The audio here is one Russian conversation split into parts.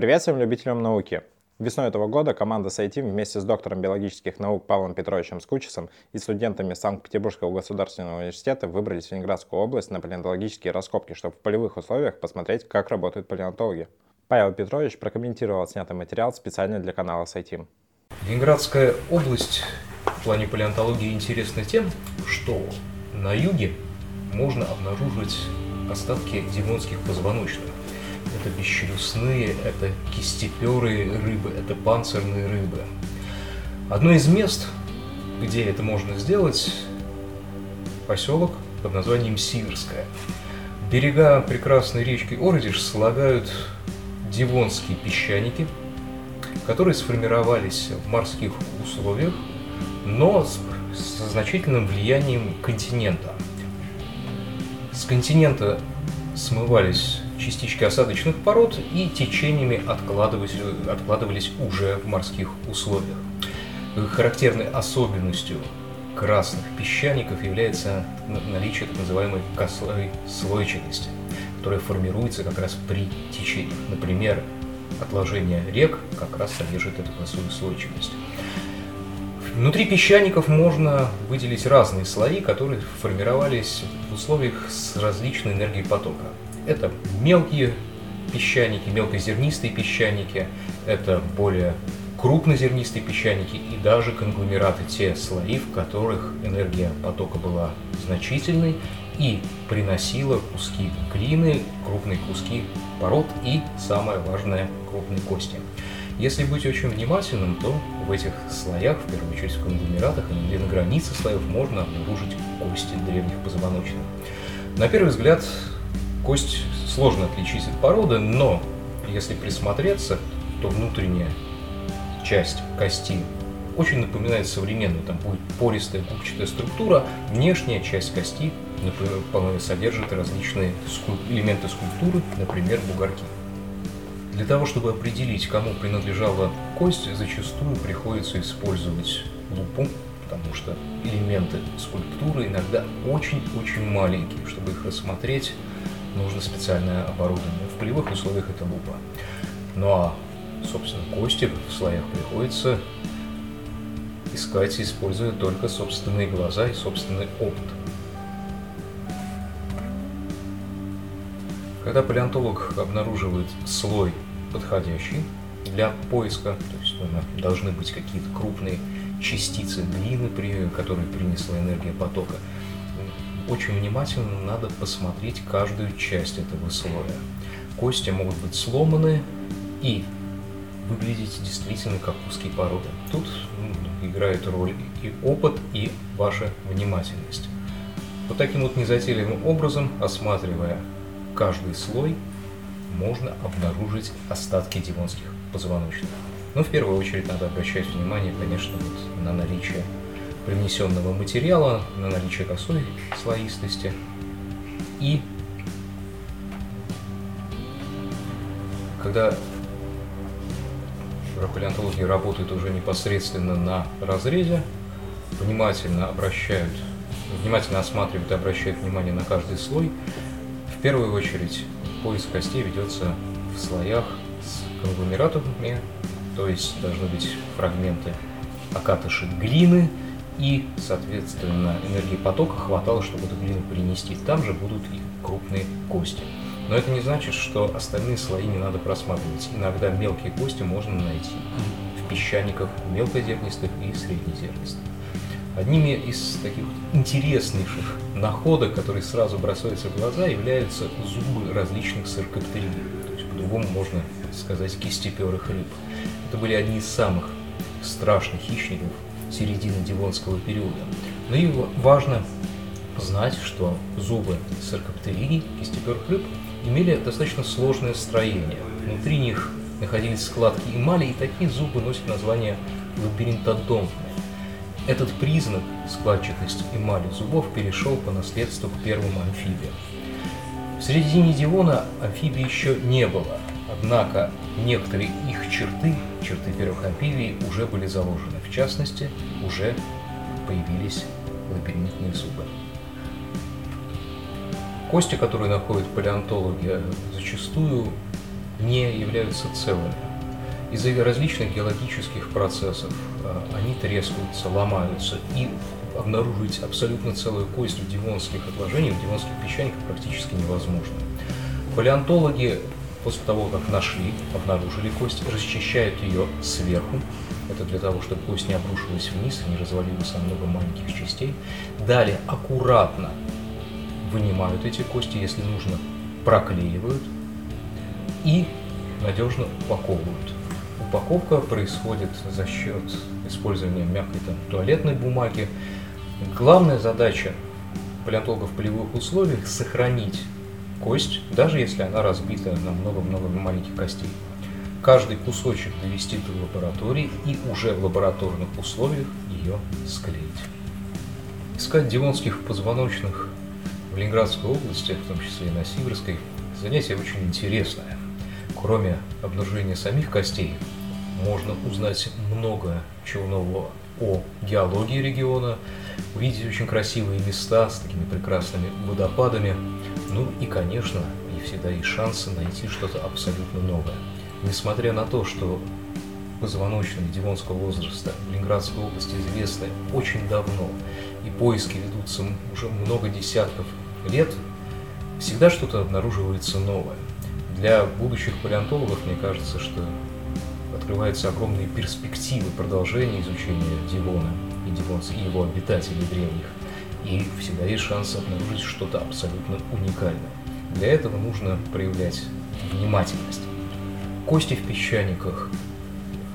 Привет всем любителям науки! Весной этого года команда SciTeam вместе с доктором биологических наук Павлом Петровичем Скучесом и студентами Санкт-Петербургского государственного университета выбрались в Ленинградскую область на палеонтологические раскопки, чтобы в полевых условиях посмотреть, как работают палеонтологи. Павел Петрович прокомментировал снятый материал специально для канала SciTeam. Ленинградская область в плане палеонтологии интересна тем, что на юге можно обнаружить остатки дивонских позвоночных. Это бесчелюстные, это кистеперые рыбы, это панцирные рыбы. Одно из мест, где это можно сделать, поселок под названием Сиверская. Берега прекрасной речки Ордиш слагают дивонские песчаники, которые сформировались в морских условиях, но с, со значительным влиянием континента. С континента смывались частички осадочных пород и течениями откладывались, откладывались уже в морских условиях. Характерной особенностью красных песчаников является наличие так называемой косой слойчатости, которая формируется как раз при течениях. Например, отложение рек как раз содержит эту косую слойчатость. Внутри песчаников можно выделить разные слои, которые формировались в условиях с различной энергией потока. Это мелкие песчаники, мелкозернистые песчаники, это более крупнозернистые песчаники и даже конгломераты, те слои, в которых энергия потока была значительной и приносила куски глины, крупные куски пород и, самое важное, крупные кости. Если быть очень внимательным, то в этих слоях, в первую очередь в конгломератах или на границе слоев, можно обнаружить кости древних позвоночных. На первый взгляд, кость сложно отличить от породы, но если присмотреться, то внутренняя часть кости очень напоминает современную. Там будет пористая губчатая структура, внешняя часть кости содержит различные элементы скульптуры, например, бугорки. Для того, чтобы определить, кому принадлежала кость, зачастую приходится использовать лупу, потому что элементы скульптуры иногда очень-очень маленькие. Чтобы их рассмотреть, нужно специальное оборудование. В полевых условиях это лупа. Ну а, собственно, кости в слоях приходится искать, используя только собственные глаза и собственный опыт. Когда палеонтолог обнаруживает слой подходящий для поиска, то есть ну, должны быть какие-то крупные частицы глины, которые принесла энергия потока, очень внимательно надо посмотреть каждую часть этого слоя. Кости могут быть сломаны и выглядеть действительно как куски породы. Тут ну, играет роль и опыт, и ваша внимательность. Вот таким вот незатейливым образом, осматривая каждый слой, можно обнаружить остатки дивонских позвоночных. Но в первую очередь надо обращать внимание, конечно, вот на наличие привнесенного материала, на наличие косой слоистости. И когда палеонтологи работают уже непосредственно на разрезе, внимательно обращают, внимательно осматривают и обращают внимание на каждый слой, в первую очередь поиск костей ведется в слоях с конгломератами, то есть должны быть фрагменты окатыши глины, и, соответственно, энергии потока хватало, чтобы эту глину перенести. Там же будут и крупные кости. Но это не значит, что остальные слои не надо просматривать. Иногда мелкие кости можно найти в песчаниках мелкозернистых и среднезернистых. Одними из таких интереснейших находок, которые сразу бросаются в глаза, являются зубы различных саркоптерий. То есть по-другому можно сказать кистеперых рыб. Это были одни из самых страшных хищников середины Дивонского периода. Но и важно знать, что зубы саркоптерий, кистеперых рыб, имели достаточно сложное строение. Внутри них находились складки эмали, и такие зубы носят название лабиринтодонтные. Этот признак складчатости эмали зубов перешел по наследству к первым амфибиям. В середине Дивона амфибий еще не было, однако некоторые их черты, черты первых амфибий, уже были заложены. В частности, уже появились лабиринтные зубы. Кости, которые находят палеонтологи, зачастую не являются целыми. Из-за различных геологических процессов а, они трескаются, ломаются, и обнаружить абсолютно целую кость в дивонских отложениях, в дивонских песчаниках практически невозможно. Палеонтологи после того, как нашли, обнаружили кость, расчищают ее сверху, это для того, чтобы кость не обрушилась вниз и не развалилась на много маленьких частей. Далее аккуратно вынимают эти кости, если нужно, проклеивают и надежно упаковывают. Упаковка происходит за счет использования мягкой там, туалетной бумаги. Главная задача палеонтологов в полевых условиях – сохранить кость, даже если она разбита на много-много маленьких костей. Каждый кусочек довести до лаборатории и уже в лабораторных условиях ее склеить. Искать дивонских позвоночных в Ленинградской области, в том числе и на Сиверской, занятие очень интересное. Кроме обнаружения самих костей, можно узнать много чего нового о геологии региона, увидеть очень красивые места с такими прекрасными водопадами, ну и, конечно, и всегда есть шансы найти что-то абсолютно новое. Несмотря на то, что позвоночные Дивонского возраста в Ленинградской области известны очень давно, и поиски ведутся уже много десятков лет, всегда что-то обнаруживается новое. Для будущих палеонтологов, мне кажется, что открываются огромные перспективы продолжения изучения Дивона и, Дивонца, и его обитателей древних и всегда есть шанс обнаружить что-то абсолютно уникальное. Для этого нужно проявлять внимательность. Кости в песчаниках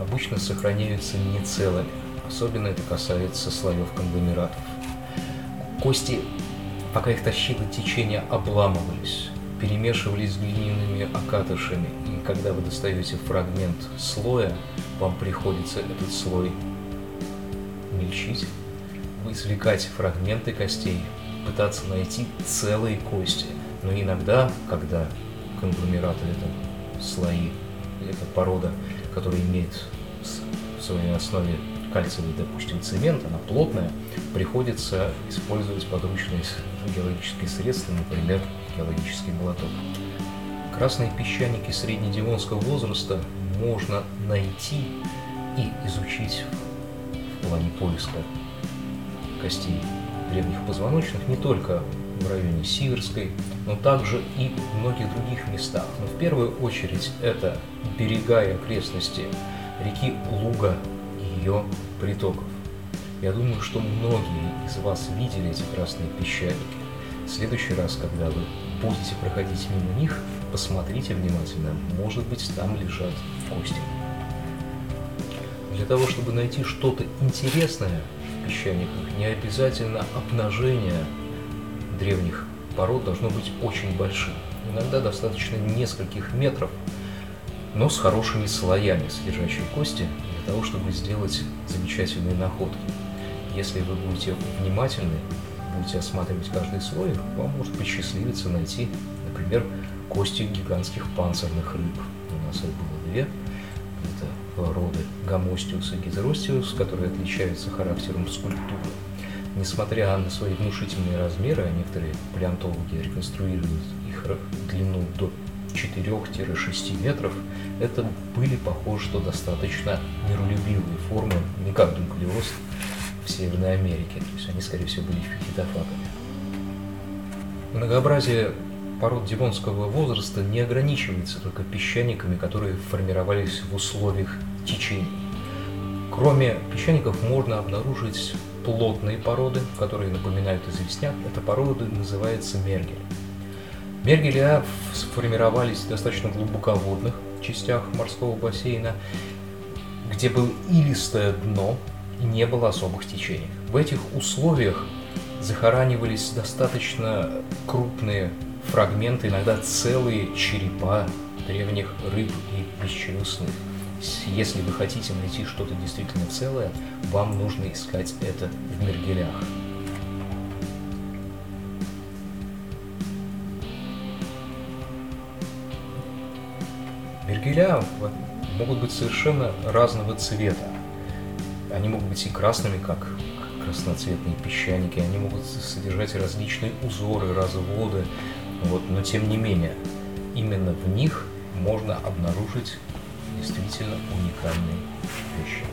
обычно сохраняются не целыми, особенно это касается слоев конгломератов. Кости, пока их тащило течение, обламывались, перемешивались с глиняными окатышами, и когда вы достаете фрагмент слоя, вам приходится этот слой мельчить, извлекать фрагменты костей, пытаться найти целые кости. Но иногда, когда конгломераты – это слои, это порода, которая имеет в своей основе кальциевый, допустим, цемент, она плотная, приходится использовать подручные геологические средства, например, геологический молоток. Красные песчаники среднедевонского возраста можно найти и изучить в плане поиска костей древних позвоночных не только в районе Сиверской, но также и в многих других местах. Но в первую очередь это берега и окрестности реки Луга и ее притоков. Я думаю, что многие из вас видели эти красные песчаники. В следующий раз, когда вы будете проходить мимо них, посмотрите внимательно, может быть там лежат кости. Для того, чтобы найти что-то интересное, песчаниках не обязательно обнажение древних пород должно быть очень большим. Иногда достаточно нескольких метров, но с хорошими слоями содержащей кости для того, чтобы сделать замечательные находки. Если вы будете внимательны, будете осматривать каждый слой, вам может посчастливиться найти, например, кости гигантских панцирных рыб. У нас их было две роды гомостиус и гетеростиус, которые отличаются характером скульптуры. Несмотря на свои внушительные размеры, а некоторые палеонтологи реконструируют их длину до 4-6 метров, это были похожи, что достаточно миролюбивые формы, не как дунклеоз в Северной Америке. То есть они, скорее всего, были фитофагами. Многообразие пород дивонского возраста не ограничивается только песчаниками, которые формировались в условиях течений. Кроме песчаников можно обнаружить плотные породы, которые напоминают известняк. Эта порода называется мергель. Мергеля сформировались в достаточно глубоководных частях морского бассейна, где было илистое дно и не было особых течений. В этих условиях захоранивались достаточно крупные фрагменты, иногда целые черепа древних рыб и бесчелюстных. Если вы хотите найти что-то действительно целое, вам нужно искать это в мергелях. Мергеля могут быть совершенно разного цвета. Они могут быть и красными, как красноцветные песчаники, они могут содержать различные узоры, разводы, вот, но тем не менее, именно в них можно обнаружить действительно уникальные вещи.